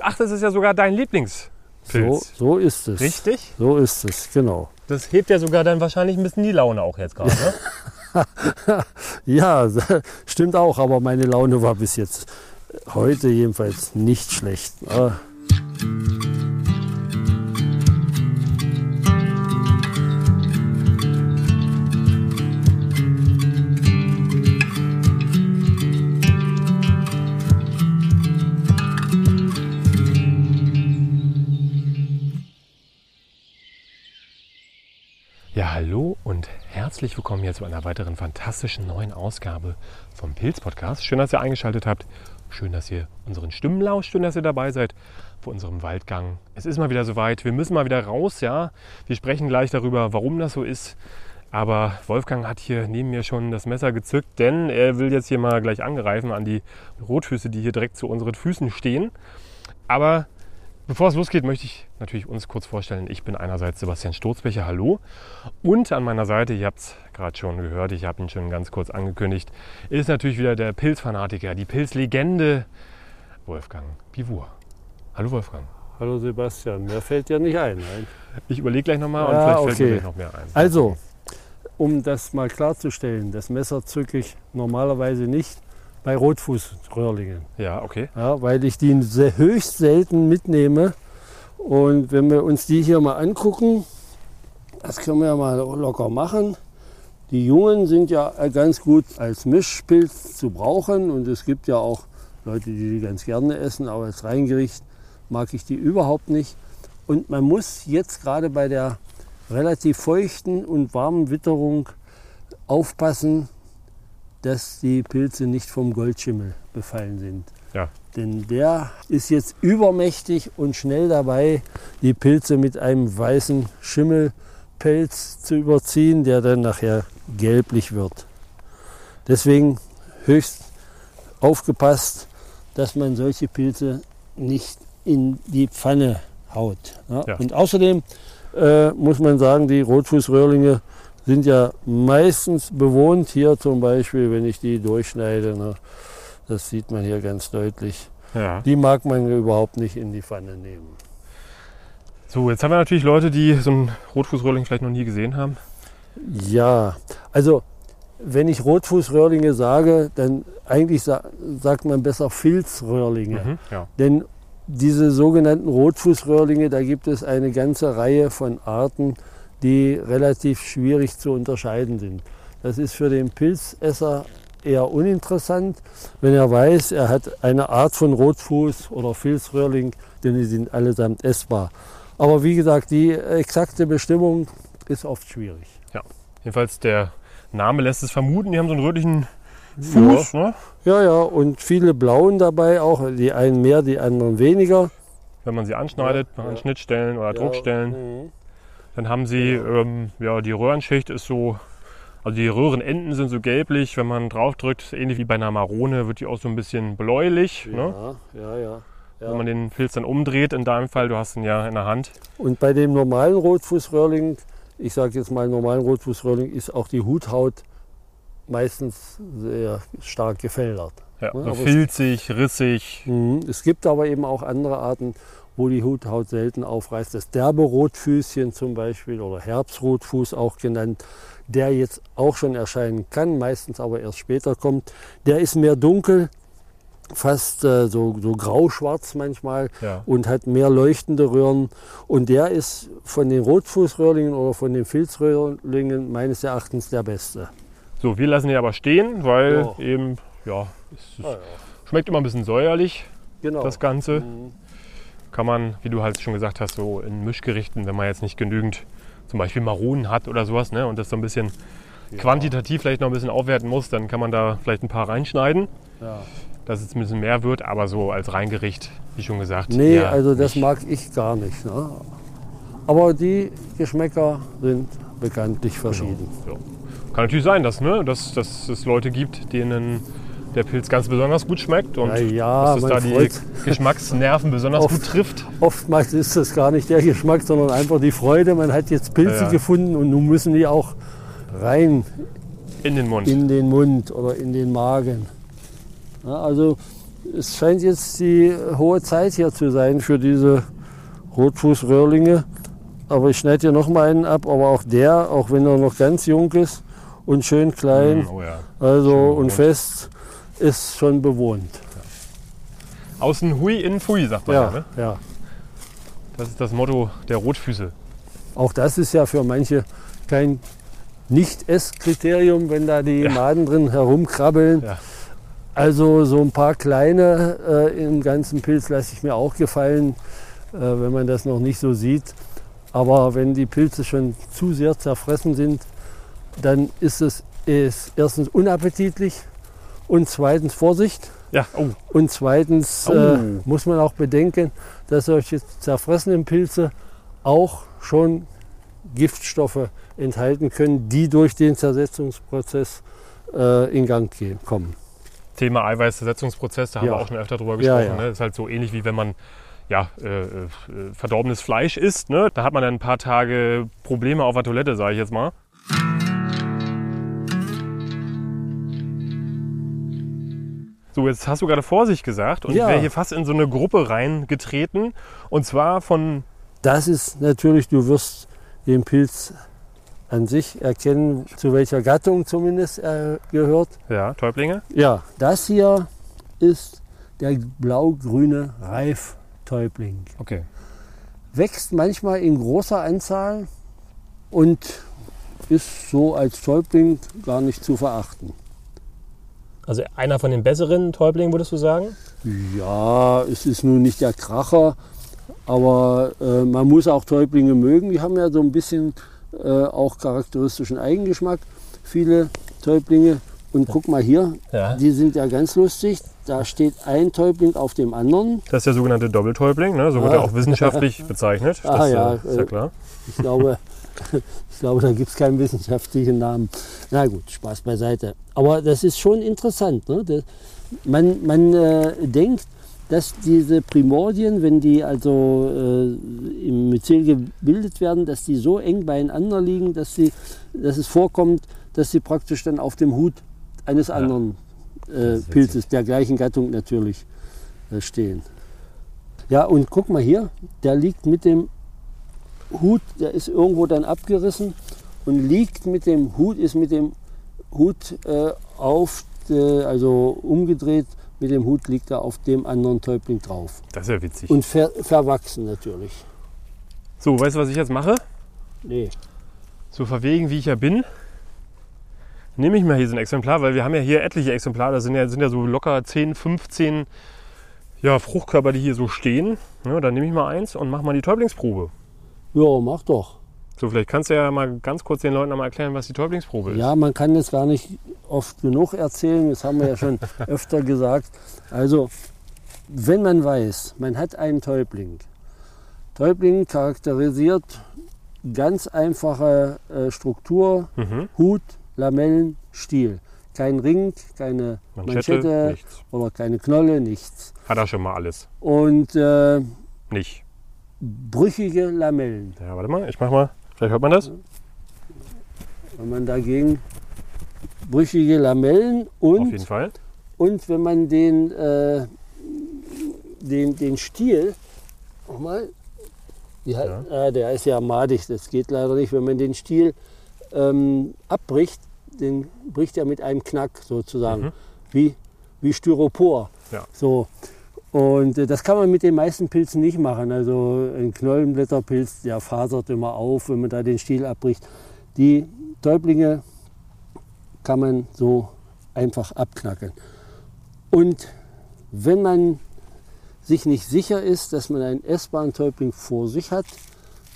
ach, das ist ja sogar dein Lieblingspilz. So, so ist es. Richtig? So ist es, genau. Das hebt ja sogar dann wahrscheinlich ein bisschen die Laune auch jetzt gerade. Ne? Ja, stimmt auch, aber meine Laune war bis jetzt heute jedenfalls nicht schlecht. Ah, herzlich willkommen hier zu einer weiteren fantastischen neuen Ausgabe vom Pilz Podcast. Schön, dass ihr eingeschaltet habt. Schön, dass ihr unseren Stimmen lauscht. Schön, dass ihr dabei seid vor unserem Waldgang. Es ist mal wieder soweit. Wir müssen mal wieder raus, ja. Wir sprechen gleich darüber, warum das so ist. Aber Wolfgang hat hier neben mir schon das Messer gezückt, denn er will jetzt hier mal gleich angreifen an die Rotfüße, die hier direkt zu unseren Füßen stehen. Aber Bevor es losgeht, möchte ich natürlich uns kurz vorstellen. Ich bin einerseits Sebastian Sturzbecher, hallo. Und an meiner Seite, ihr habt es gerade schon gehört, ich habe ihn schon ganz kurz angekündigt, ist natürlich wieder der Pilzfanatiker, die Pilzlegende Wolfgang Pivur. Hallo Wolfgang. hallo Sebastian, mehr fällt dir nicht ein. Nein? Ich überlege gleich nochmal und Ja, vielleicht fällt mir okay. gleich noch mehr ein. Also, um das mal klarzustellen, das Messer zücke ich normalerweise nicht bei Rotfußröhrlingen, Ja, okay. ja, weil ich die höchst selten mitnehme. Und wenn wir uns die hier mal angucken, das können wir ja mal locker machen. Die Jungen sind ja ganz gut als Mischpilz zu brauchen und es gibt ja auch Leute, die die ganz gerne essen, aber als Reingericht mag ich die überhaupt nicht. Und man muss jetzt gerade bei der relativ feuchten und warmen Witterung aufpassen, dass die Pilze nicht vom Goldschimmel befallen sind. Ja. Denn der ist jetzt übermächtig und schnell dabei, die Pilze mit einem weißen Schimmelpelz zu überziehen, der dann nachher gelblich wird. Deswegen höchst aufgepasst, dass man solche Pilze nicht in die Pfanne haut. Ja? Ja. Und außerdem äh, muss man sagen, die Rotfußröhrlinge sind ja meistens bewohnt. Hier zum Beispiel, wenn ich die durchschneide, ne, das sieht man hier ganz deutlich. Ja. Die mag man überhaupt nicht in die Pfanne nehmen. So, jetzt haben wir natürlich Leute, die so einen Rotfußröhrling vielleicht noch nie gesehen haben. Ja, also wenn ich Rotfußröhrlinge sage, dann eigentlich sa sagt man besser Filzröhrlinge. Mhm. Ja. Denn diese sogenannten Rotfußröhrlinge, da gibt es eine ganze Reihe von Arten, die relativ schwierig zu unterscheiden sind. Das ist für den Pilzesser eher uninteressant, wenn er weiß, er hat eine Art von Rotfuß oder Filzröhrling, denn die sind allesamt essbar. Aber wie gesagt, die exakte Bestimmung ist oft schwierig. Jedenfalls der Name lässt es vermuten, die haben so einen rötlichen Fuß. Ne? Ja, ja, und viele blauen dabei auch, die einen mehr, die anderen weniger. Wenn man sie anschneidet Ja, an ja. Schnittstellen oder Druckstellen. Mhm. Dann haben sie, ähm, ja, die Röhrenschicht ist so, also die Röhrenenden sind so gelblich, wenn man drauf drückt, ähnlich wie bei einer Marone, wird die auch so ein bisschen bläulich. Ne? Ja, ja, ja. Wenn ja. man den Pilz dann umdreht, in deinem Fall, du hast ihn ja in der Hand. Und bei dem normalen Rotfußröhrling, ich sage jetzt mal normalen Rotfußröhrling, ist auch die Huthaut meistens sehr stark gefäldert. Ja, Ja, so filzig, rissig. Mhm. Es gibt aber eben auch andere Arten, wo die Huthaut selten aufreißt. Das derbe Rotfüßchen zum Beispiel oder Herbstrotfuß auch genannt, der jetzt auch schon erscheinen kann, meistens aber erst später kommt. Der ist mehr dunkel, fast äh, so, so grau-schwarz manchmal Ja. und hat mehr leuchtende Röhren. Und der ist von den Rotfußröhrlingen oder von den Filzröhrlingen meines Erachtens der beste. So, wir lassen ihn aber stehen, weil Ja. eben, ja, es, es schmeckt immer ein bisschen säuerlich, Genau. das Ganze. Mhm. Kann man, wie du halt schon gesagt hast, so in Mischgerichten, wenn man jetzt nicht genügend zum Beispiel Maronen hat oder sowas, ne, und das so ein bisschen quantitativ vielleicht noch ein bisschen aufwerten muss, dann kann man da vielleicht ein paar reinschneiden, Ja. dass es ein bisschen mehr wird, aber so als Reingericht, wie schon gesagt. Nee, also das nicht. mag ich gar nicht. Ne? Aber die Geschmäcker sind bekanntlich verschieden. Ja. Kann natürlich sein, dass, ne, dass, dass es Leute gibt, denen der Pilz ganz besonders gut schmeckt und Ja, dass es da die freut- Geschmacksnerven besonders Oft. gut trifft. Oftmals ist das gar nicht der Geschmack, sondern einfach die Freude. Man hat jetzt Pilze Ja, gefunden und nun müssen die auch rein In den Mund. in den Mund oder in den Magen. Ja, also es scheint jetzt die hohe Zeit hier zu sein für diese Rotfußröhrlinge. Aber ich schneide hier noch mal einen ab, aber auch der, auch wenn er noch ganz jung ist und schön klein, Oh ja. also schön und bewohnt. fest, ist schon bewohnt. Außen hui, innen fui, sagt man ja. Ja, ne? ja. Das ist das Motto der Rotfüße. Auch das ist ja für manche kein Nicht-Ess-Kriterium, wenn da die Ja. Maden drin herumkrabbeln. Ja. Also so ein paar kleine äh, im ganzen Pilz lasse ich mir auch gefallen, äh, wenn man das noch nicht so sieht. Aber wenn die Pilze schon zu sehr zerfressen sind, dann ist es ist erstens unappetitlich und zweitens Vorsicht. Ja, oh, Und zweitens Oh. äh, muss man auch bedenken, dass solche zerfressenen Pilze auch schon Giftstoffe enthalten können, die durch den Zersetzungsprozess äh, in Gang gehen, kommen. Thema Eiweißzersetzungsprozess, da haben Ja. wir auch schon öfter drüber Ja, gesprochen. ja. Ne? Das ist halt so ähnlich wie wenn man ja, äh, äh, verdorbenes Fleisch isst. Ne? Da hat man dann ein paar Tage Probleme auf der Toilette, sage ich jetzt mal. So, jetzt hast du gerade Vorsicht gesagt und Ja. wäre hier fast in so eine Gruppe reingetreten. Und zwar von, Das ist natürlich, du wirst den Pilz an sich erkennen, zu welcher Gattung zumindest er gehört. ja, Täublinge. Ja, das hier ist der blau-grüne Reiftäubling. Okay. wächst manchmal in großer Anzahl und ist so als Täubling gar nicht zu verachten. Also einer von den besseren Täublingen, würdest du sagen? Ja, es ist nun nicht der Kracher, aber äh, man muss auch Täublinge mögen. Die haben ja so ein bisschen äh, auch charakteristischen Eigengeschmack, viele Täublinge. Und guck mal hier, Ja. die sind ja ganz lustig. Da steht ein Täubling auf dem anderen. Das ist der sogenannte Doppeltäubling, ne? so wird Ah. er auch wissenschaftlich bezeichnet. Ah, das, ja, äh, ist ja äh, klar. Ich glaube, ich glaube da gibt es keinen wissenschaftlichen Namen. Na gut, Spaß beiseite. Aber das ist schon interessant. Ne? Das, man man äh, denkt, dass diese Primordien, wenn die also äh, im Myzel gebildet werden, dass die so eng beieinander liegen, dass, sie, dass es vorkommt, dass sie praktisch dann auf dem Hut eines anderen äh, Pilzes, der gleichen Gattung natürlich, äh, stehen. Ja, und guck mal hier, der liegt mit dem Hut, der ist irgendwo dann abgerissen und liegt mit dem Hut, ist mit dem Hut äh, auf, äh, also umgedreht, mit dem Hut liegt er auf dem anderen Täubling drauf. Das ist ja witzig. Und ver verwachsen natürlich. so, weißt du, was ich jetzt mache? Nee. So verwegen wie ich ja bin, nehme ich mal hier so ein Exemplar, weil wir haben ja hier etliche Exemplare, das sind ja, sind ja so locker 10, 15 ja, Fruchtkörper, die hier so stehen. Ja, dann nehme ich mal eins und mache mal die Täublingsprobe. Ja, mach doch. So, vielleicht kannst du ja mal ganz kurz den Leuten noch mal erklären, was die Täublingsprobe ist. Ja, man kann das gar nicht oft genug erzählen, das haben wir ja schon öfter gesagt. Also, wenn man weiß, man hat einen Täubling. Täubling charakterisiert ganz einfache äh, Struktur, Mhm. Hut, Lamellen, Stiel. Kein Ring, keine Manschette, Manschette, oder keine Knolle, nichts. Hat er schon mal alles. Und äh, Nicht. Brüchige Lamellen. Ja, warte mal, ich mach mal. Vielleicht hört man das. Wenn man dagegen brüchige Lamellen Auf und jeden Fall. Und wenn man den, äh, den, den Stiel, nochmal, ja. Ja. ah, der ist ja madig, das geht leider nicht. Wenn man den Stiel ähm, abbricht, den bricht er mit einem Knack sozusagen, Mhm. wie, wie Styropor. Ja. So. Und äh, das kann man mit den meisten Pilzen nicht machen. Also ein Knollenblätterpilz, der fasert immer auf, wenn man da den Stiel abbricht. Die Täublinge kann man so einfach abknacken. Und wenn man sich nicht sicher ist, dass man einen essbaren Täubling vor sich hat,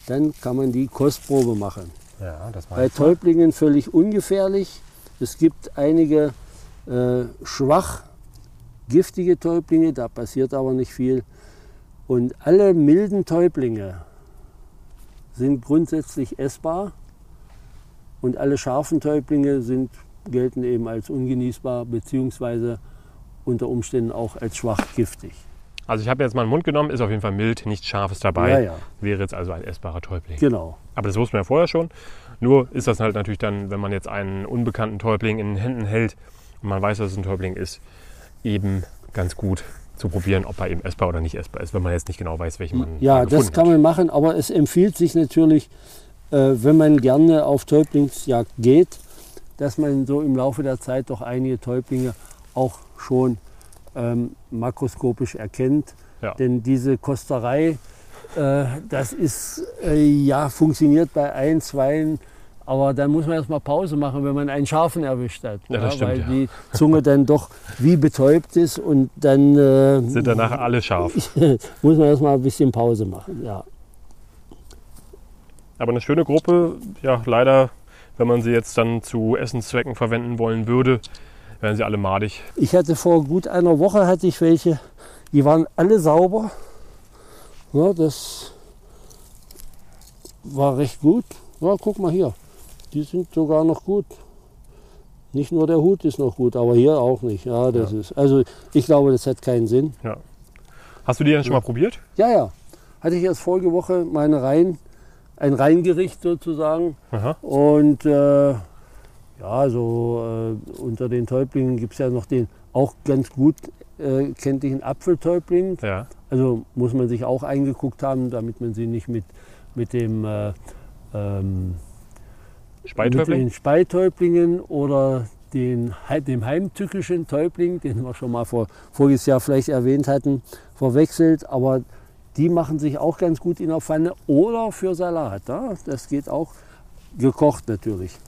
dann kann man die Kostprobe machen. Ja, Bei Täublingen völlig ungefährlich. Es gibt einige äh, schwach giftige Täublinge, da passiert aber nicht viel. Und alle milden Täublinge sind grundsätzlich essbar und alle scharfen Täublinge sind, gelten eben als ungenießbar beziehungsweise unter Umständen auch als schwach giftig. Also ich habe jetzt mal einen Mund genommen, ist auf jeden Fall mild, nichts Scharfes dabei. Ja, ja. Wäre jetzt also ein essbarer Täubling. Genau. Aber das wussten wir ja vorher schon. Nur ist das halt natürlich dann, wenn man jetzt einen unbekannten Täubling in den Händen hält und man weiß, dass es ein Täubling ist, eben ganz gut, zu probieren, ob er eben essbar oder nicht essbar ist, wenn man jetzt nicht genau weiß, welchen man Ja, das kann man machen, aber es empfiehlt sich natürlich, äh, wenn man gerne auf Täublingsjagd geht, dass man so im Laufe der Zeit doch einige Täublinge auch schon ähm, makroskopisch erkennt. Ja. Denn diese Kosterei, äh, das ist, äh, ja, funktioniert bei ein, zwei, aber dann muss man erstmal Pause machen, wenn man einen Schafen erwischt hat. Ja, das stimmt, weil ja. die Zunge dann doch wie betäubt ist und dann äh, Sind danach alle scharf. muss man erstmal ein bisschen Pause machen. Ja. Aber eine schöne Gruppe, ja, leider, wenn man sie jetzt dann zu Essenszwecken verwenden wollen würde, wären sie alle madig. Ich hatte vor gut einer Woche hatte ich welche, die waren alle sauber. Ja, das war recht gut. Ja, guck mal hier, die sind sogar noch gut. Nicht nur der Hut ist noch gut, aber hier auch nicht. Ja, das ist also ich glaube, das hat keinen Sinn. Hast du die denn schon mal probiert? Ja, ja. Hatte ich erst vorige Woche meine Rein, ein Reingericht sozusagen. Aha. Und äh, ja, so äh, unter den Täublingen gibt es ja noch den auch ganz gut äh, kenntlichen Apfeltäubling. Ja. Also muss man sich auch eingeguckt haben, damit man sie nicht mit, mit dem äh, ähm, mit Speitäubling? den Speitäublingen oder den, dem heimtückischen Täubling, den wir schon mal vor, voriges Jahr vielleicht erwähnt hatten, verwechselt. Aber die machen sich auch ganz gut in der Pfanne oder für Salat. Ja? Das geht auch gekocht natürlich.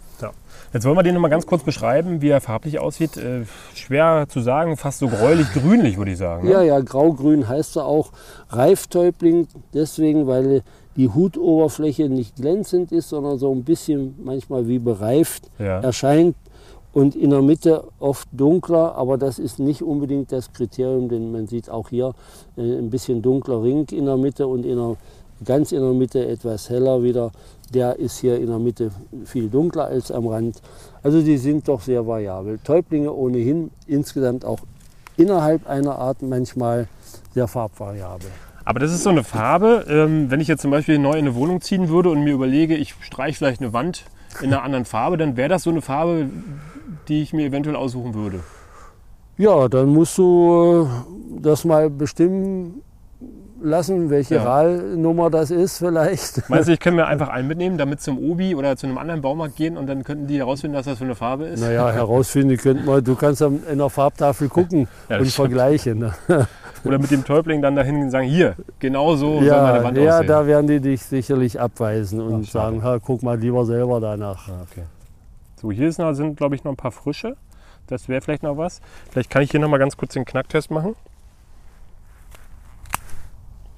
Jetzt wollen wir den noch mal ganz kurz beschreiben, wie er farblich aussieht. Äh, schwer zu sagen, fast so gräulich-grünlich, würde ich sagen. ne? Ja, ja, graugrün heißt er auch. Reiftäubling, deswegen, weil die Hutoberfläche nicht glänzend ist, sondern so ein bisschen manchmal wie bereift Ja. erscheint und in der Mitte oft dunkler, aber das ist nicht unbedingt das Kriterium, denn man sieht auch hier äh, ein bisschen dunkler Ring in der Mitte und in der, ganz in der Mitte etwas heller wieder. Der ist hier in der Mitte viel dunkler als am Rand. Also die sind doch sehr variabel. Täublinge ohnehin insgesamt auch innerhalb einer Art manchmal sehr farbvariabel. Aber das ist so eine Farbe, ähm, wenn ich jetzt zum Beispiel neu in eine Wohnung ziehen würde und mir überlege, ich streiche vielleicht eine Wand in einer anderen Farbe, dann wäre das so eine Farbe, die ich mir eventuell aussuchen würde. Ja, dann musst du äh, das mal bestimmen lassen, welche Ja. RAL-Nummer das ist vielleicht. Meinst du, ich kann mir einfach einen mitnehmen, damit zum Obi oder zu einem anderen Baumarkt gehen und dann könnten die herausfinden, was das für eine Farbe ist? Naja, herausfinden könnt man, du kannst in der Farbtafel gucken Ja, und stimmt. vergleichen. Oder mit dem Täubling dann dahin und sagen, hier, genau so soll meine Ja, Wand ja aussehen. da werden die dich sicherlich abweisen und Ach, sagen, ha, guck mal lieber selber danach. Ah, okay. So, hier ist noch, sind, glaube ich, noch ein paar frische. Das wäre vielleicht noch was. Vielleicht kann ich hier noch mal ganz kurz den Knacktest machen.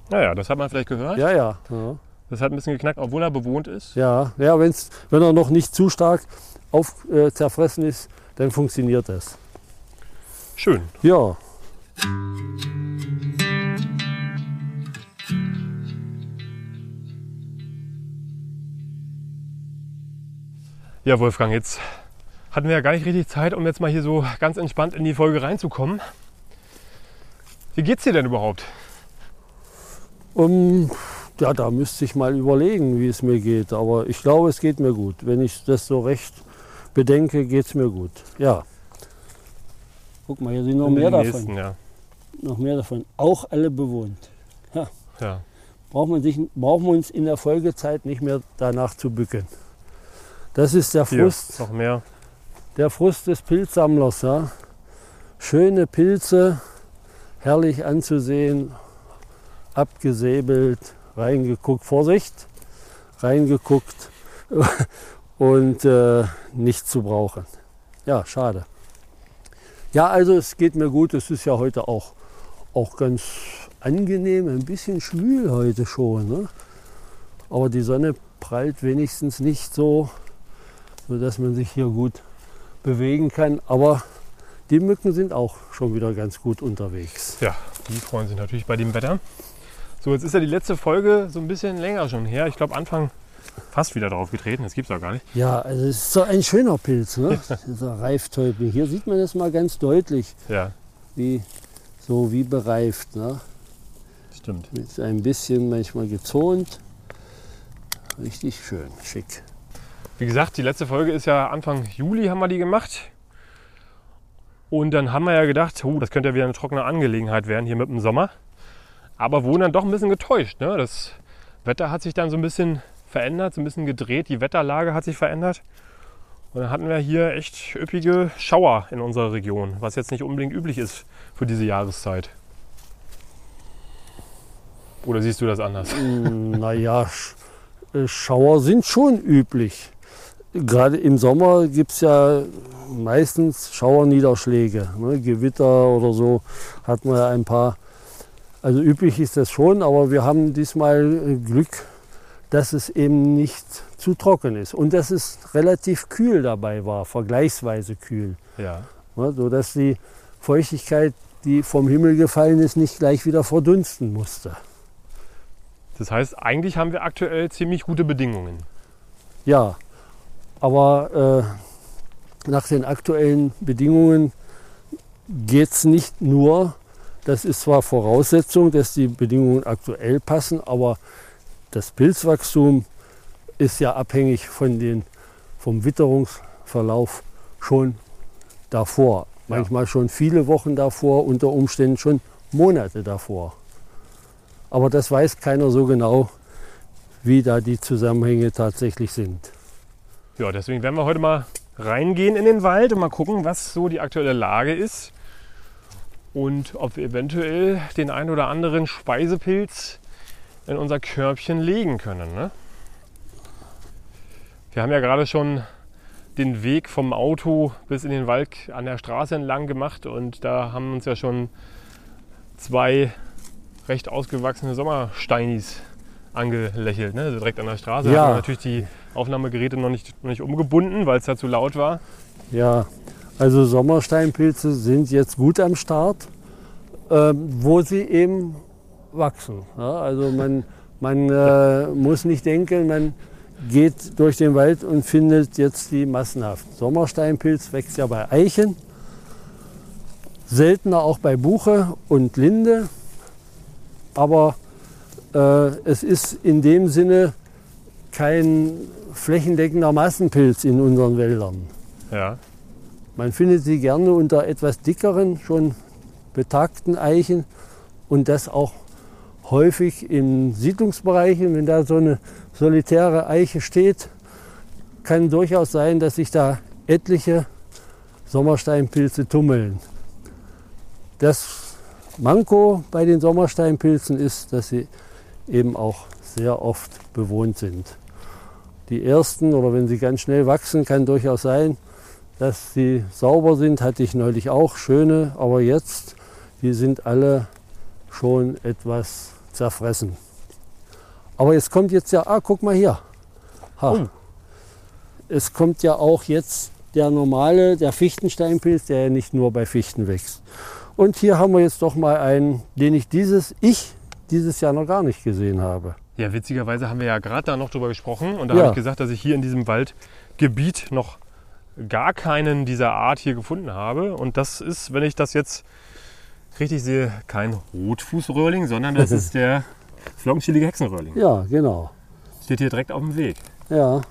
Naja, das hat man vielleicht gehört. Ja, ja. Ja, Das hat ein bisschen geknackt, obwohl er bewohnt ist. ja, ja wenn's, wenn er noch nicht zu stark auf, äh, zerfressen ist, dann funktioniert das. Schön. Ja, Ja, Wolfgang, jetzt hatten wir ja gar nicht richtig Zeit, um jetzt mal hier so ganz entspannt in die Folge reinzukommen. Wie geht's dir denn überhaupt? Um, ja, da müsste ich mal überlegen, wie es mir geht. Aber ich glaube, es geht mir gut. Wenn ich das so recht bedenke, geht es mir gut. Ja. Guck mal, hier sind noch mehr den davon. nächsten, ja. Noch mehr davon. Auch alle bewohnt. ja. Braucht man, sich, braucht man uns in der Folgezeit nicht mehr danach zu bücken. Das ist der Hier, Frust, noch mehr. der Frust des Pilzsammlers. Ja? Schöne Pilze, herrlich anzusehen, abgesäbelt, reingeguckt, Vorsicht, reingeguckt und äh, nicht zu brauchen. Ja, schade. Ja, also es geht mir gut. Es ist ja heute auch, auch ganz angenehm, ein bisschen schwül heute schon. Ne? Aber die Sonne prallt wenigstens nicht so, sodass man sich hier gut bewegen kann. Aber die Mücken sind auch schon wieder ganz gut unterwegs. Ja, die freuen sich natürlich bei dem Wetter. So, jetzt ist ja die letzte Folge so ein bisschen länger schon her. Ich glaube, Anfang fast wieder drauf getreten. Das gibt's auch gar nicht. Ja, also es ist so ein schöner Pilz, ne? dieser Reiftäubling. Hier sieht man das mal ganz deutlich, Ja, wie, so wie bereift. Ne? stimmt. Mit ein bisschen manchmal gezont. Richtig schön, schick. Wie gesagt, die letzte Folge ist ja Anfang Juli haben wir die gemacht. Und dann haben wir ja gedacht, oh, das könnte ja wieder eine trockene Angelegenheit werden hier mit dem Sommer. Aber wurden dann doch ein bisschen getäuscht. Ne? Das Wetter hat sich dann so ein bisschen verändert, so ein bisschen gedreht. Die Wetterlage hat sich verändert. Und dann hatten wir hier echt üppige Schauer in unserer Region, was jetzt nicht unbedingt üblich ist für diese Jahreszeit. Oder siehst du das anders? Naja, äh, Schauer sind schon üblich. Gerade im Sommer gibt es ja meistens Schauerniederschläge. Ne? Gewitter oder so hat man ja ein paar. Also üblich ist das schon, aber wir haben diesmal äh, Glück, dass es eben nicht zu trocken ist und dass es relativ kühl dabei war, vergleichsweise kühl. Ja. Ne? Sodass die Feuchtigkeit, die vom Himmel gefallen ist, nicht gleich wieder verdunsten musste. Das heißt, eigentlich haben wir aktuell ziemlich gute Bedingungen. Ja, aber äh, nach den aktuellen Bedingungen geht es nicht nur, das ist zwar Voraussetzung, dass die Bedingungen aktuell passen, aber das Pilzwachstum ist ja abhängig von den, vom Witterungsverlauf schon davor. Manchmal schon viele Wochen davor, unter Umständen schon Monate davor. Aber das weiß keiner so genau, wie da die Zusammenhänge tatsächlich sind. Ja, deswegen werden wir heute mal reingehen in den Wald und mal gucken, was so die aktuelle Lage ist und ob wir eventuell den ein oder anderen Speisepilz in unser Körbchen legen können. Ne? Wir haben ja gerade schon den Weg vom Auto bis in den Wald an der Straße entlang gemacht und da haben uns ja schon zwei recht ausgewachsene Sommersteinis angelächelt, ne? also direkt an der Straße. Ja. Haben wir natürlich die Aufnahmegeräte noch nicht, noch nicht umgebunden, weil es da zu laut war. Ja, also Sommersteinpilze sind jetzt gut am Start, ähm, wo sie eben wachsen. Ja, also man, man äh, muss nicht denken, man geht durch den Wald und findet jetzt die massenhaft. Sommersteinpilz wächst ja bei Eichen, seltener auch bei Buche und Linde, aber äh, es ist in dem Sinne kein flächendeckender Massenpilz in unseren Wäldern. Ja. Man findet sie gerne unter etwas dickeren, schon betagten Eichen und das auch häufig in Siedlungsbereichen. Wenn da so eine solitäre Eiche steht, kann durchaus sein, dass sich da etliche Sommersteinpilze tummeln. Das Manko bei den Sommersteinpilzen ist, dass sie eben auch sehr oft bewohnt sind. Die ersten, oder wenn sie ganz schnell wachsen, kann durchaus sein, dass sie sauber sind, hatte ich neulich auch schöne, aber jetzt, die sind alle schon etwas zerfressen. Aber es kommt jetzt ja, ah, guck mal hier. Ha. Oh. Es kommt ja auch jetzt der normale, der Fichtensteinpilz, der ja nicht nur bei Fichten wächst. Und hier haben wir jetzt doch mal einen, den ich dieses, ich dieses Jahr noch gar nicht gesehen habe. Ja, witzigerweise haben wir ja gerade da noch drüber gesprochen und da Ja. habe ich gesagt, dass ich hier in diesem Waldgebiet noch gar keinen dieser Art hier gefunden habe. Und das ist, wenn ich das jetzt richtig sehe, kein Rotfußröhrling, sondern das ist der flockenschielige Hexenröhrling. Ja, genau. Steht hier direkt auf dem Weg. Ja.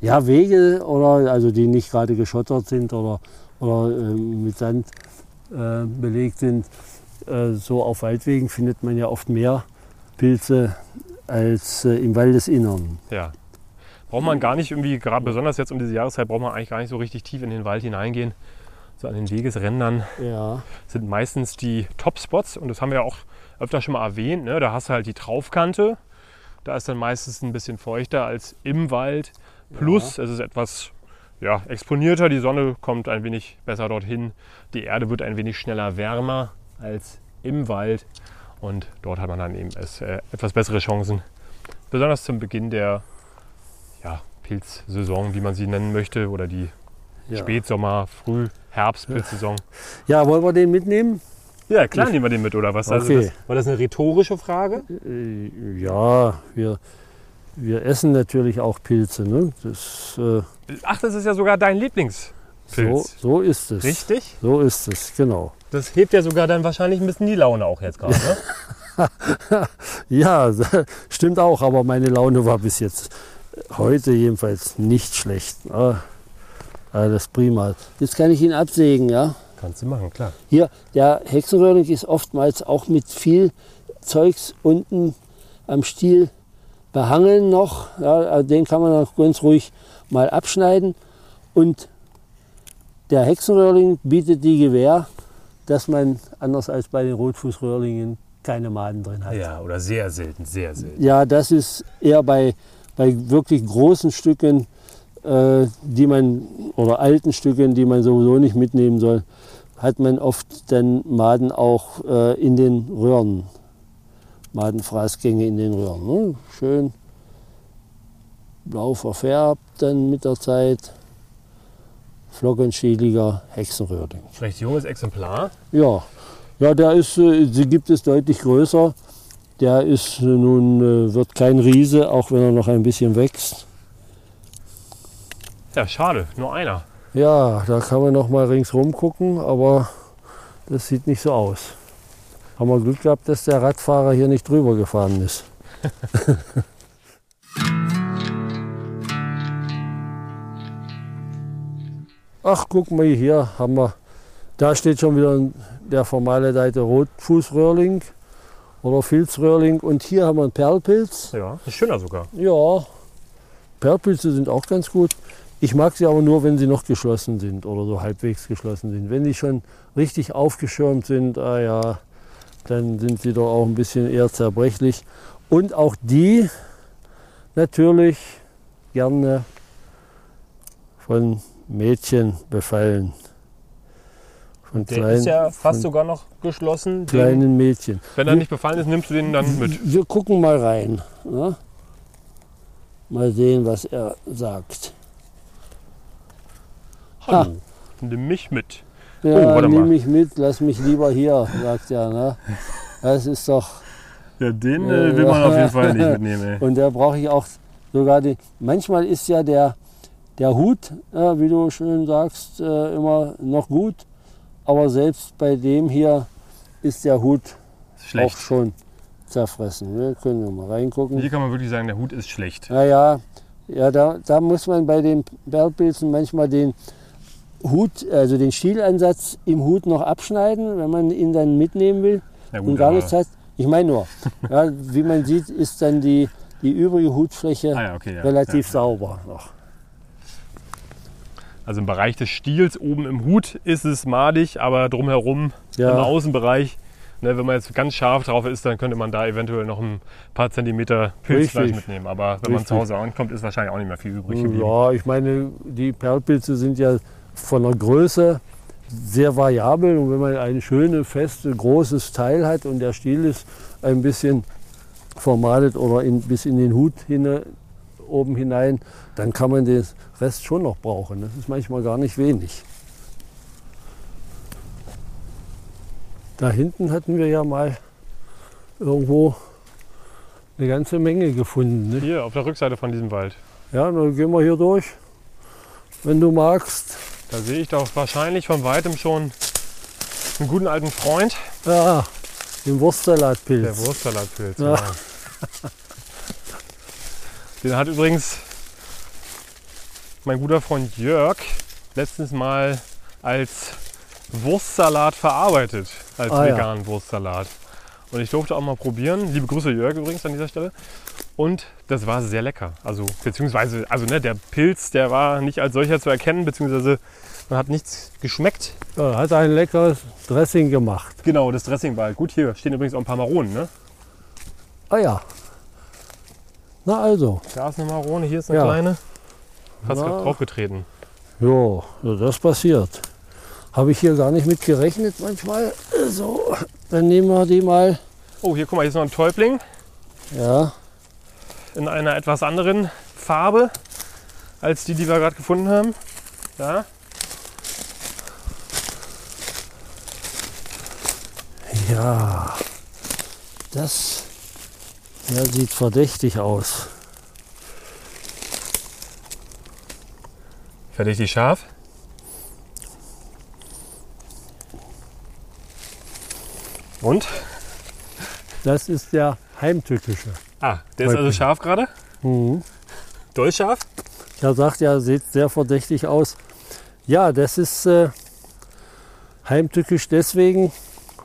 Ja, Wege oder also die nicht gerade geschottert sind oder, oder äh, mit Sand äh, belegt sind. Äh, so auf Waldwegen findet man ja oft mehr Pilze als äh, im Waldesinnern. Ja. Braucht man gar nicht irgendwie, gerade besonders jetzt um diese Jahreszeit, braucht man eigentlich gar nicht so richtig tief in den Wald hineingehen. So an den Wegesrändern Ja, sind meistens die Top-Spots und das haben wir auch öfter schon mal erwähnt. Ne? Da hast du halt die Traufkante. Da ist dann meistens ein bisschen feuchter als im Wald. Plus es ist etwas ja, exponierter, die Sonne kommt ein wenig besser dorthin. Die Erde wird ein wenig schneller wärmer als im Wald. Und dort hat man dann eben es, äh, etwas bessere Chancen. Besonders zum Beginn der ja, Pilzsaison, wie man sie nennen möchte, oder die ja. Spätsommer, Früh-Herbst-Pilzsaison. ja, wollen wir den mitnehmen? Ja, klar nehmen wir den mit, oder was? Okay. das, war das eine rhetorische Frage? Äh, ja, wir, wir essen natürlich auch Pilze. Ne? Das, äh, Ach, das ist ja sogar dein Lieblingspilz. so, so ist es. Richtig? So ist es, genau. Das hebt ja sogar dann wahrscheinlich ein bisschen die Laune auch jetzt gerade, ne? Ja, stimmt auch, aber meine Laune war bis jetzt heute jedenfalls nicht schlecht. Ah, Alles prima. Jetzt kann ich ihn absägen, ja? Kannst du machen, klar. Hier, der Hexenröhrling ist oftmals auch mit viel Zeugs unten am Stiel behangen noch. Ja, also den kann man auch ganz ruhig mal abschneiden. Und der Hexenröhrling bietet die Gewähr, dass man anders als bei den Rotfußröhrlingen keine Maden drin hat. Ja, oder sehr selten, sehr selten. Ja, das ist eher bei, bei wirklich großen Stücken, die man, oder alten Stücken, die man sowieso nicht mitnehmen soll, hat man oft dann Maden auch äh, in den Röhren. Madenfraßgänge in den Röhren. Ne? Schön blau verfärbt dann mit der Zeit. Flockenschädliger Hexenröhrling. Recht junges Exemplar. Ja, ja, der ist, äh, sie gibt es deutlich größer. Der ist äh, nun, äh, wird kein Riese, auch wenn er noch ein bisschen wächst. Ja, schade, nur einer. Ja, da kann man noch mal ringsrum gucken, aber das sieht nicht so aus. Haben wir Glück gehabt, dass der Radfahrer hier nicht drüber gefahren ist. Ach, guck mal hier, haben wir, da steht schon wieder der formale Seite Rotfußröhrling oder Filzröhrling und hier haben wir einen Perlpilz. Ja, ist schöner sogar. Ja, Perlpilze sind auch ganz gut. Ich mag sie aber nur, wenn sie noch geschlossen sind oder so halbwegs geschlossen sind. Wenn die schon richtig aufgeschirmt sind, ah ja, dann sind sie doch auch ein bisschen eher zerbrechlich. Und auch die natürlich gerne von Mädchen befallen. Von Der kleinen, ist ja fast sogar noch geschlossen. Den, kleinen Mädchen. wenn er nicht befallen ist, nimmst du den dann mit. Wir gucken mal rein. Ja? Mal sehen, was er sagt. Hallo, nimm mich mit. Ja, Oh, warte mal. nimm mich mit, lass mich lieber hier, sagt er. Ne? Das ist doch. Ja, den äh, äh, will man auf jeden Fall nicht mitnehmen. Und da brauche ich auch sogar die. Manchmal ist ja der, der Hut, äh, wie du schön sagst, äh, immer noch gut. Aber selbst bei dem hier ist der Hut auch Schlecht. schon zerfressen. Ne? Können wir mal reingucken. Hier kann man wirklich sagen, der Hut ist schlecht. Naja, ja, da, da muss man bei den Bergpilzen manchmal den Hut, also den Stielansatz im Hut noch abschneiden, wenn man ihn dann mitnehmen will Na und gar nichts hat. Ich meine nur, ja, wie man sieht, ist dann die, die übrige Hutfläche Ah ja, okay, ja. relativ ja. sauber noch. Also im Bereich des Stiels oben im Hut ist es madig, aber drumherum Ja. im Außenbereich, ne, wenn man jetzt ganz scharf drauf ist, dann könnte man da eventuell noch ein paar Zentimeter Pilzfleisch Richtig. mitnehmen. Aber wenn man Richtig. zu Hause ankommt, ist wahrscheinlich auch nicht mehr viel übrig geblieben. Ja, ich meine, die Perlpilze sind ja von der Größe sehr variabel und wenn man ein schönes, festes, großes Teil hat und der Stiel ist ein bisschen vermalet oder in, bis in den Hut hin, oben hinein, dann kann man den Rest schon noch brauchen. Das ist manchmal gar nicht wenig. Da hinten hatten wir ja mal irgendwo eine ganze Menge gefunden. Nicht? Hier auf der Rückseite von diesem Wald. Ja, dann gehen wir hier durch, wenn du magst. Da sehe ich doch wahrscheinlich von weitem schon einen guten alten Freund. Ja, den Wurstsalatpilz. Der Wurstsalatpilz. Ja. Ja. Den hat übrigens mein guter Freund Jörg letztens mal als Wurstsalat verarbeitet. Als Ah, ja. veganen Wurstsalat. Und ich durfte auch mal probieren. Liebe Grüße Jörg übrigens an dieser Stelle. Und das war sehr lecker. Also beziehungsweise, also ne, der Pilz, der war nicht als solcher zu erkennen, beziehungsweise man hat nichts geschmeckt. Ja, hat ein leckeres Dressing gemacht. Genau, das Dressing war halt gut. Hier stehen übrigens auch ein paar Maronen, ne? Ah ja. Na also, Da ist eine Marone, hier ist eine Ja. kleine. Na. grad draufgetreten. jo, das passiert. Habe ich hier gar nicht mit gerechnet manchmal. So, dann nehmen wir die mal. Oh, hier guck mal, hier ist noch ein Täubling Ja, in einer etwas anderen Farbe als die, die wir gerade gefunden haben. Ja, ja. Das ja, sieht verdächtig aus. verdächtig scharf. Und? Das ist der heimtückische. Ah, der ist also scharf gerade. Mhm. Doll scharf. Ja, sagt ja, sieht sehr verdächtig aus. Ja, das ist, äh, Heimtückisch deswegen,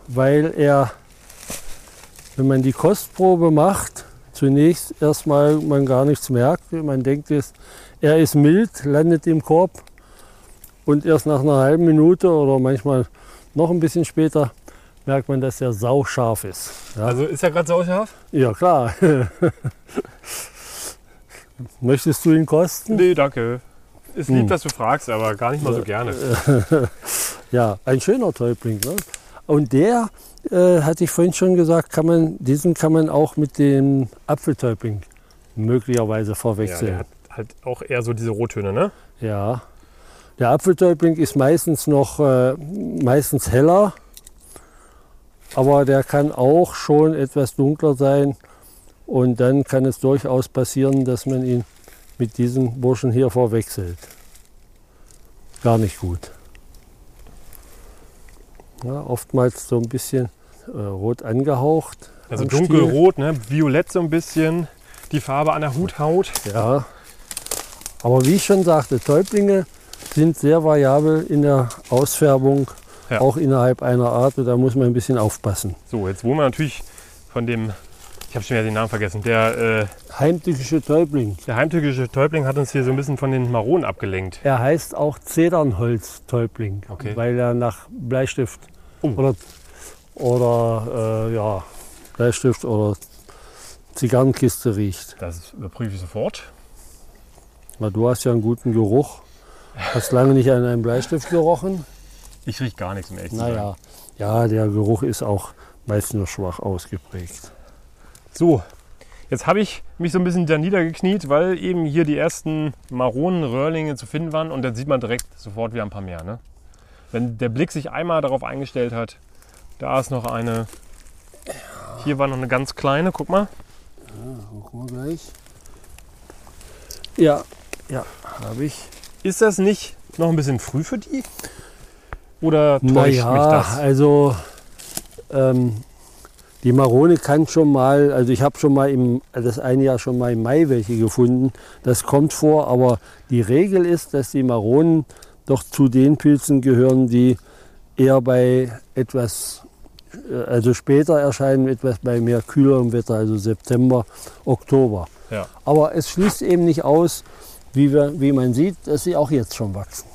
weil er, wenn man die Kostprobe macht, zunächst erstmal man gar nichts merkt. Man denkt, es, er ist mild, landet im Korb und erst nach einer halben Minute oder manchmal noch ein bisschen später merkt man, dass er sauscharf ist. Ja, Also ist er gerade sauscharf? ja klar. Möchtest du ihn kosten? Nee, danke. Ist lieb, Hm. dass du fragst, aber gar nicht mal so gerne. Ja, ein schöner Täubling. Ne? Und der, äh, hatte ich vorhin schon gesagt, kann man, diesen kann man auch mit dem Apfeltäubling möglicherweise Ja, verwechseln. der hat halt auch eher so diese Rottöne, ne? Ja. Der Apfeltäubling ist meistens noch äh, meistens heller, aber der kann auch schon etwas dunkler sein. Und dann kann es durchaus passieren, dass man ihn mit diesem Burschen hier verwechselt. Gar nicht gut. Ja, oftmals so ein bisschen äh, rot angehaucht. Also dunkelrot, ne? Violett so ein bisschen. Die Farbe an der Huthaut. Ja. Aber wie ich schon sagte, Täublinge sind sehr variabel in der Ausfärbung, Ja. auch innerhalb einer Art. Und da muss man ein bisschen aufpassen. So, jetzt wollen wir natürlich von dem, ich habe schon wieder den Namen vergessen, der, äh, Heimtückische Täubling. der heimtückische Täubling hat uns hier so ein bisschen von den Maronen abgelenkt. Er heißt auch Zedernholz-Täubling, Okay. weil er nach Bleistift Oh. oder, oder äh, ja, Bleistift oder Zigarrenkiste riecht. Das überprüfe ich sofort. Na, du hast ja einen guten Geruch. Hast lange nicht an einem Bleistift gerochen. Ich rieche gar nichts, um ehrlich. Naja, ja, der Geruch ist auch meist nur schwach ausgeprägt. So, jetzt habe ich mich so ein bisschen da niedergekniet, weil eben hier die ersten maronen Röhrlinge zu finden waren und dann sieht man direkt sofort wieder ein paar mehr. Ne? Wenn der Blick sich einmal darauf eingestellt hat, da ist noch eine. Hier war noch eine ganz kleine, guck mal. Gucken wir gleich. Ja, ja, habe ich. Ist das nicht noch ein bisschen früh für die? Oder täuscht Naja, mich das? also ähm, die Marone kann schon mal, also ich habe schon mal im, das eine Jahr schon mal im Mai welche gefunden. Das kommt vor, aber die Regel ist, dass die Maronen doch zu den Pilzen gehören, die eher bei etwas, äh, also später erscheinen, etwas bei mehr kühlerem Wetter, also September, Oktober. Ja. Aber es schließt eben nicht aus, wie, wir, wie man sieht, dass sie auch jetzt schon wachsen.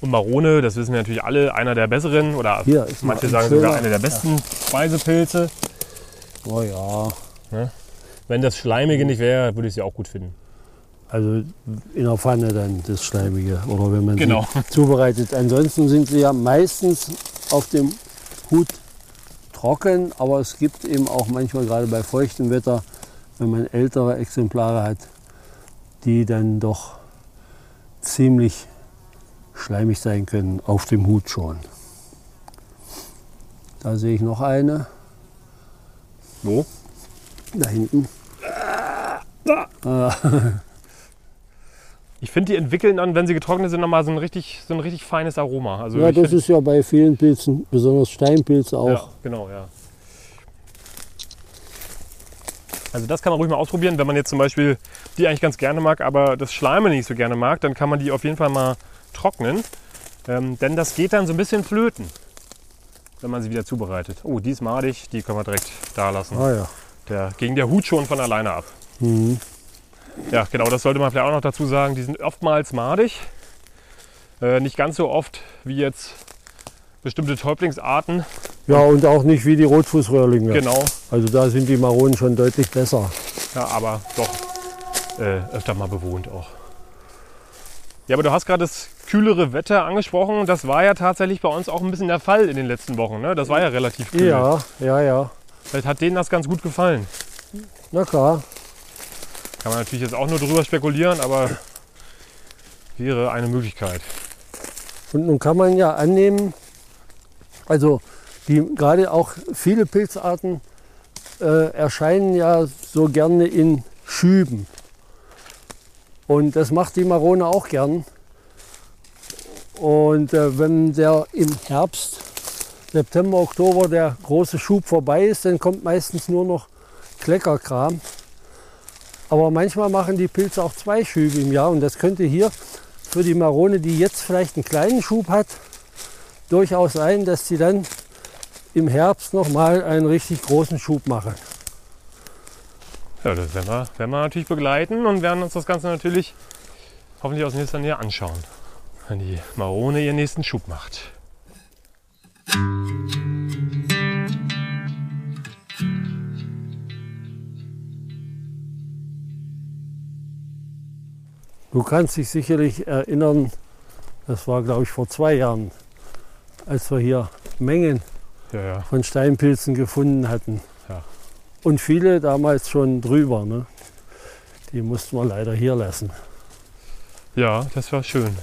Und Marone, das wissen wir natürlich alle, einer der besseren oder Hier manche sagen sogar einer der besten Speisepilze. Oh ja, Wenn das Schleimige nicht wäre, würde ich sie auch gut finden. Also in der Pfanne dann das Schleimige oder wenn man Genau. sie zubereitet. Ansonsten sind sie ja meistens auf dem Hut trocken, aber es gibt eben auch manchmal gerade bei feuchtem Wetter, wenn man ältere Exemplare hat, die dann doch ziemlich schleimig sein können, auf dem Hut schon. Da sehe ich noch eine, Wo? da hinten. Ich finde, die entwickeln dann, wenn sie getrocknet sind, nochmal so ein richtig, so ein richtig feines Aroma. Also Ja, das ist ja bei vielen Pilzen, besonders Steinpilze auch. Ja, genau, ja. Also das kann man ruhig mal ausprobieren, wenn man jetzt zum Beispiel die eigentlich ganz gerne mag, aber das Schleime nicht so gerne mag, dann kann man die auf jeden Fall mal trocknen. Ähm, denn das geht dann so ein bisschen flöten, wenn man sie wieder zubereitet. Oh, die ist madig, die können wir direkt da lassen. Ah ja. Der ging der Hut schon von alleine ab. Mhm. Ja, genau, das sollte man vielleicht auch noch dazu sagen. Die sind oftmals madig. Äh, nicht ganz so oft wie jetzt bestimmte Täublingsarten. Ja, und auch nicht wie die Rotfußröhrlinge. Genau. Also da sind die Maronen schon deutlich besser. Ja, aber doch äh, öfter mal bewohnt auch. Ja, aber du hast gerade das kühlere Wetter angesprochen. Das war ja tatsächlich bei uns auch ein bisschen der Fall in den letzten Wochen. Ne? Das war ja relativ kühl. Ja, ja, ja. Vielleicht hat denen das ganz gut gefallen. Na klar. Kann man natürlich jetzt auch nur drüber spekulieren, aber wäre eine Möglichkeit. Und nun kann man ja annehmen, also die, gerade auch viele Pilzarten äh, erscheinen ja so gerne in Schüben. Und das macht die Marone auch gern. Und äh, wenn der im Herbst, September, Oktober der große Schub vorbei ist, dann kommt meistens nur noch Kleckerkram. Aber manchmal machen die Pilze auch zwei Schübe im Jahr und das könnte hier für die Marone, die jetzt vielleicht einen kleinen Schub hat, durchaus sein, dass die dann im Herbst nochmal einen richtig großen Schub machen. Ja, das werden wir, werden wir natürlich begleiten und werden uns das Ganze natürlich hoffentlich aus nächster Nähe anschauen, wenn die Marone ihren nächsten Schub macht. Du kannst dich sicherlich erinnern, das war glaube ich vor zwei Jahren, als wir hier Mengen Ja, ja. von Steinpilzen gefunden hatten. Und viele damals schon drüber. Ne? Die mussten wir leider hier lassen. Ja, das war schön.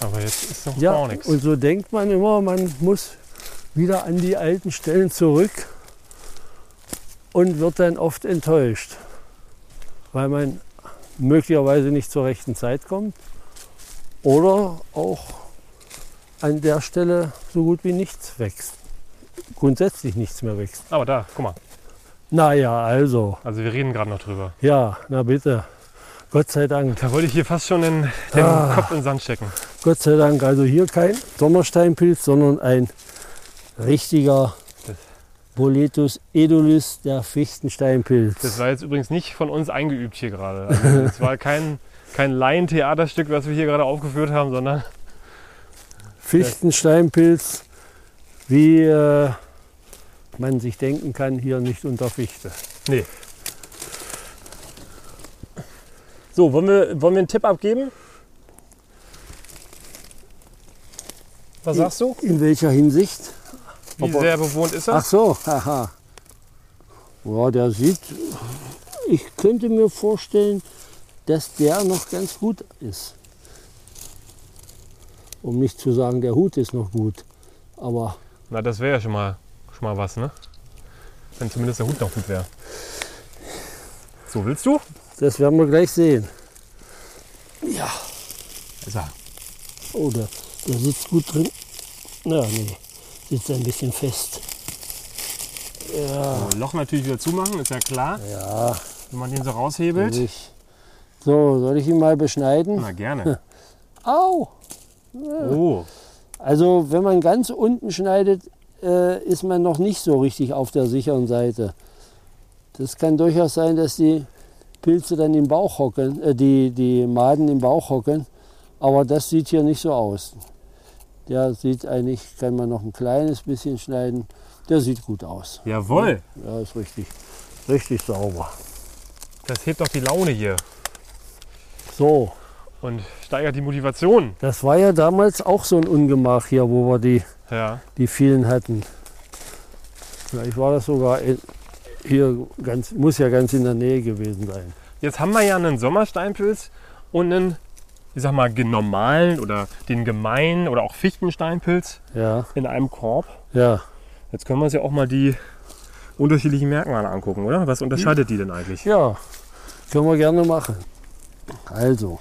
Aber jetzt ist noch Ja, gar nichts. und so denkt man immer, man muss wieder an die alten Stellen zurück und wird dann oft enttäuscht, weil man möglicherweise nicht zur rechten Zeit kommt oder auch an der Stelle so gut wie nichts wächst. Grundsätzlich nichts mehr wächst. Aber da, guck mal. Naja, also, Also wir reden gerade noch drüber. ja, na bitte. Gott sei Dank, Da wollte ich hier fast schon den, den Ah. Kopf in den Sand stecken. Gott sei Dank. Also hier kein Sommersteinpilz, sondern ein richtiger Boletus edulis, der Fichtensteinpilz. Das war jetzt übrigens nicht von uns eingeübt hier gerade. Also es war kein, kein Laientheaterstück, was wir hier gerade aufgeführt haben, sondern Fichtensteinpilz, wie äh, man sich denken kann, hier nicht unter Fichte. nee. So, wollen wir, wollen wir einen Tipp abgeben? Was sagst du? In welcher Hinsicht? Wie Aber- sehr bewohnt ist er? Ach so, haha. Ja, der sieht, ich könnte mir vorstellen, dass der noch ganz gut ist. Um nicht zu sagen, der Hut ist noch gut. Aber Na, das wäre ja schon mal, schon mal was, ne? Wenn zumindest der Hut noch gut wäre. So, willst du? das werden wir gleich sehen. Ja, Ist er. oh, der, der sitzt gut drin. Na, nee, sitzt ein bisschen fest. Ja, So, Loch natürlich wieder zumachen, ist ja klar. ja, Wenn man den so raushebelt. ich. So, soll ich ihn mal beschneiden? Na, gerne. Au! Oh, Also wenn man ganz unten schneidet, äh, ist man noch nicht so richtig auf der sicheren Seite. Das kann durchaus sein, dass die Pilze dann im Bauch hocken, äh, die, die Maden im Bauch hocken. Aber das sieht hier nicht so aus. Der sieht eigentlich, kann man noch ein kleines bisschen schneiden. Der sieht gut aus. jawohl. Ja, ist richtig, richtig sauber. Das hebt doch die Laune hier So, und steigert die Motivation. das war ja damals auch so ein Ungemach hier, wo wir die Ja, die vielen hatten. Vielleicht war das sogar hier ganz, muss ja ganz in der Nähe gewesen sein. jetzt haben wir ja einen Sommersteinpilz und einen, ich sag mal, normalen oder den gemeinen oder auch Fichtensteinpilz Ja, in einem Korb. ja. Jetzt können wir uns ja auch mal die unterschiedlichen Merkmale angucken, oder? Was unterscheidet die denn eigentlich? Ja, können wir gerne machen. Also,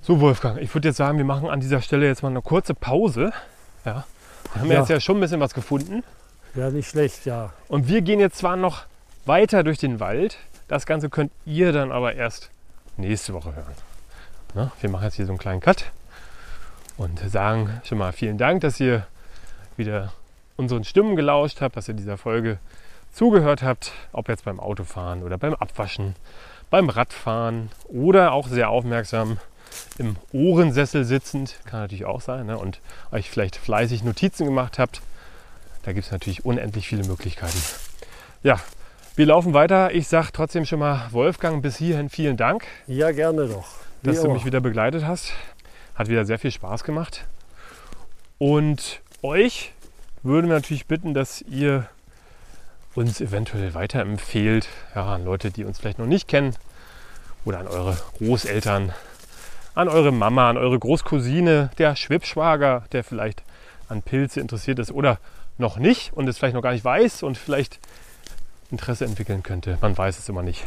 So, Wolfgang, ich würde jetzt sagen, wir machen an dieser Stelle jetzt mal eine kurze Pause. Ja. Wir haben Ja. jetzt ja schon ein bisschen was gefunden. ja nicht schlecht, ja. Und wir gehen jetzt zwar noch weiter durch den Wald. Das Ganze könnt ihr dann aber erst nächste Woche hören. Na, wir machen jetzt hier so einen kleinen Cut und sagen schon mal vielen Dank, dass ihr wieder unseren Stimmen gelauscht habt, dass ihr dieser Folge zugehört habt, ob jetzt beim Autofahren oder beim Abwaschen, beim Radfahren oder auch sehr aufmerksam im Ohrensessel sitzend, kann natürlich auch sein, ne? und euch vielleicht fleißig Notizen gemacht habt. Da gibt es natürlich unendlich viele Möglichkeiten. Ja, wir laufen weiter. Ich sage trotzdem schon mal, Wolfgang, bis hierhin vielen Dank, Ja, gerne doch. Wie dass du immer. mich wieder begleitet hast. Hat wieder sehr viel Spaß gemacht. Und euch würden wir natürlich bitten, dass ihr uns eventuell weiterempfehlt ja, an Leute, die uns vielleicht noch nicht kennen oder an eure Großeltern, an eure Mama, an eure Großcousine, der Schwibschwager, der vielleicht an Pilze interessiert ist oder noch nicht und es vielleicht noch gar nicht weiß und vielleicht Interesse entwickeln könnte. Man weiß es immer nicht.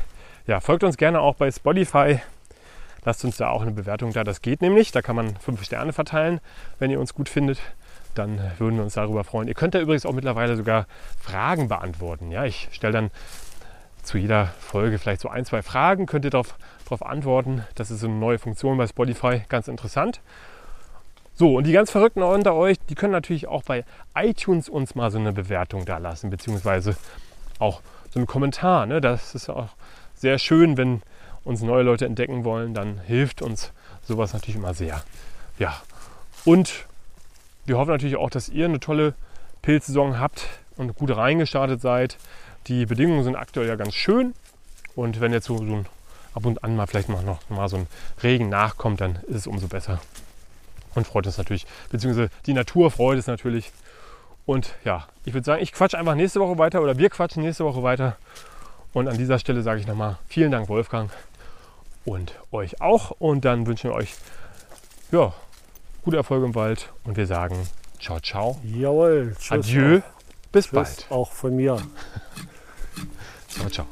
Ja, folgt uns gerne auch bei Spotify. Lasst uns da auch eine Bewertung da. Das geht nämlich. Da kann man fünf Sterne verteilen, wenn ihr uns gut findet. Dann würden wir uns darüber freuen. Ihr könnt da übrigens auch mittlerweile sogar Fragen beantworten. Ja, ich stelle dann zu jeder Folge vielleicht so ein, zwei Fragen. Könnt ihr darauf antworten. Das ist so eine neue Funktion bei Spotify, ganz interessant. So, und die ganz Verrückten unter euch, die können natürlich auch bei iTunes uns mal so eine Bewertung da lassen, beziehungsweise auch so einen Kommentar. Ne? Das ist auch sehr schön, wenn uns neue Leute entdecken wollen, dann hilft uns sowas natürlich immer sehr. Ja, und wir hoffen natürlich auch, dass ihr eine tolle Pilzsaison habt und gut reingestartet seid. Die Bedingungen sind aktuell ja ganz schön und wenn jetzt so, so ein, ab und an mal vielleicht mal noch mal so ein Regen nachkommt, dann ist es umso besser und freut uns natürlich, beziehungsweise die Natur freut es natürlich. Und ja, ich würde sagen, ich quatsche einfach nächste Woche weiter oder wir quatschen nächste Woche weiter. Und an dieser Stelle sage ich nochmal vielen Dank, Wolfgang, und euch auch. Und dann wünschen wir euch ja, gute Erfolge im Wald und wir sagen ciao, ciao. Jawohl. Tschüss Adieu. Auch, Bis tschüss bald. auch von mir. Ciao, ciao.